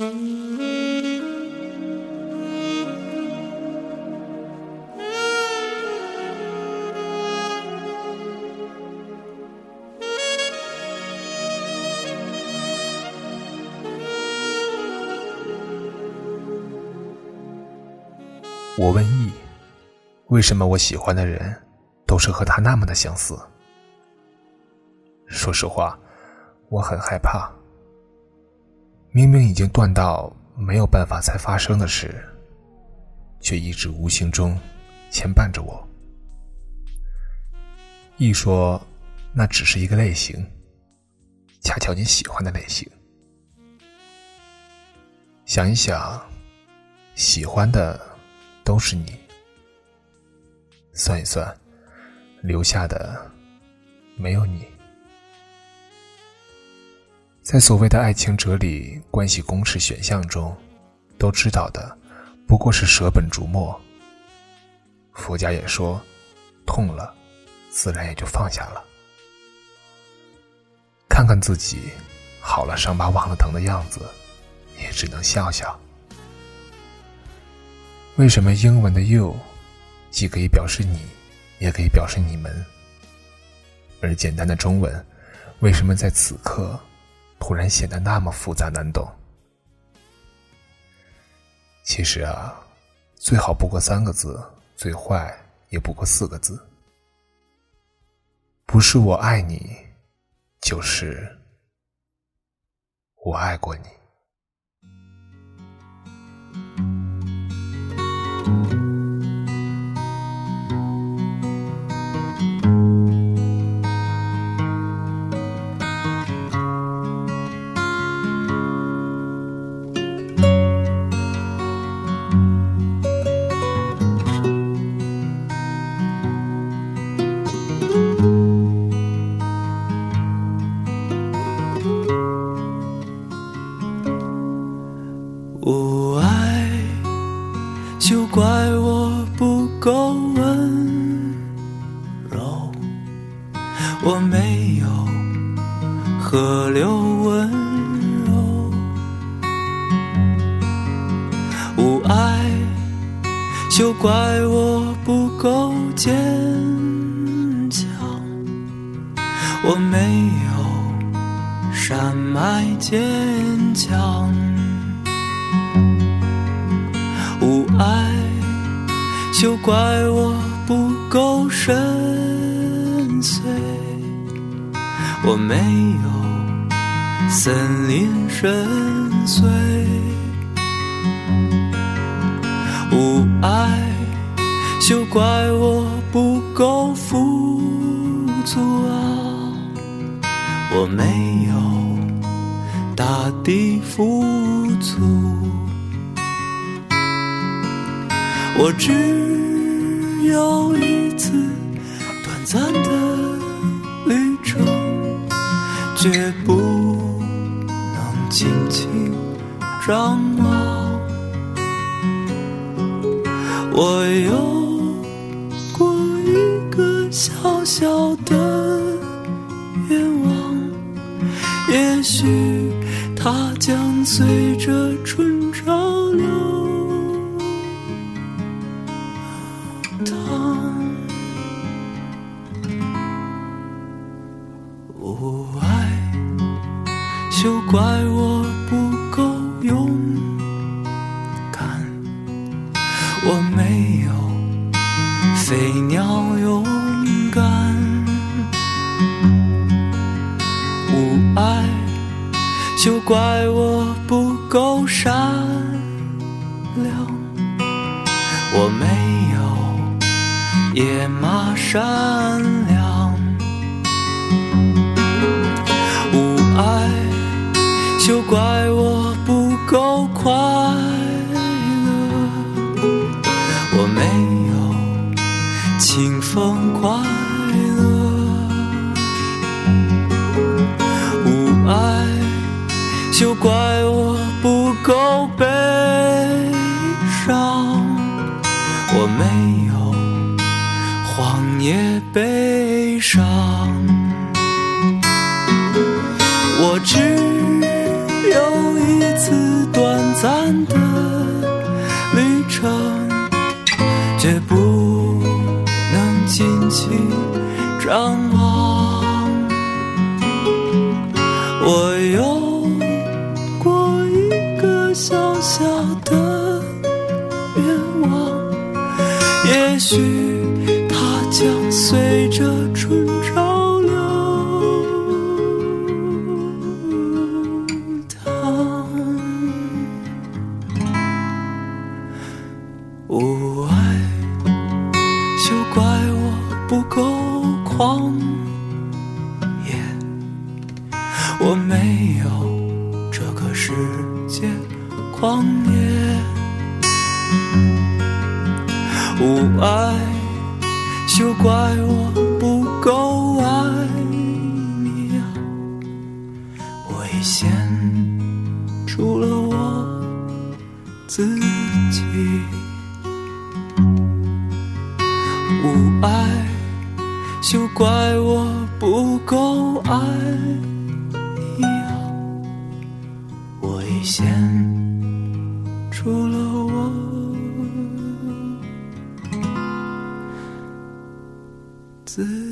我问易，为什么我喜欢的人都是和他那么的相似？说实话，我很害怕。明明已经断到没有办法再发生的事，却一直无形中牵绊着我。一说，那只是一个类型，恰巧你喜欢的类型。想一想，喜欢的。都是你，算一算，留下的没有你。在所谓的爱情哲理关系公式选项中，都知道的不过是舍本逐末。佛家也说，痛了，自然也就放下了。看看自己，好了伤疤忘了疼的样子，也只能笑笑。为什么英文的 “you” 既可以表示你，也可以表示你们？而简单的中文，为什么在此刻突然显得那么复杂难懂？其实啊，最好不过三个字，最坏也不过四个字。不是我爱你，就是我爱过你。河流温柔，无爱就怪我不够坚强。我没有山脉坚强，无爱就怪我不够深我没有森林深邃，无爱休怪我不够富足啊！我没有大地富足，我只有一次短暂的。绝不能轻轻张望。我有过一个小小的愿望，也许它将随着春就怪我不够善良，我没有野马善良，无爱。就怪也悲伤，我只。有一次短暂的旅程，却不能尽情张望。我有过一个小小的愿望，也许将随着春潮流淌。无爱，休怪我不够狂野，我没有这个世界狂野。无爱，休怪我不够爱你啊！危险除了我自己。无爱，休怪我不够爱你啊！危险除了我自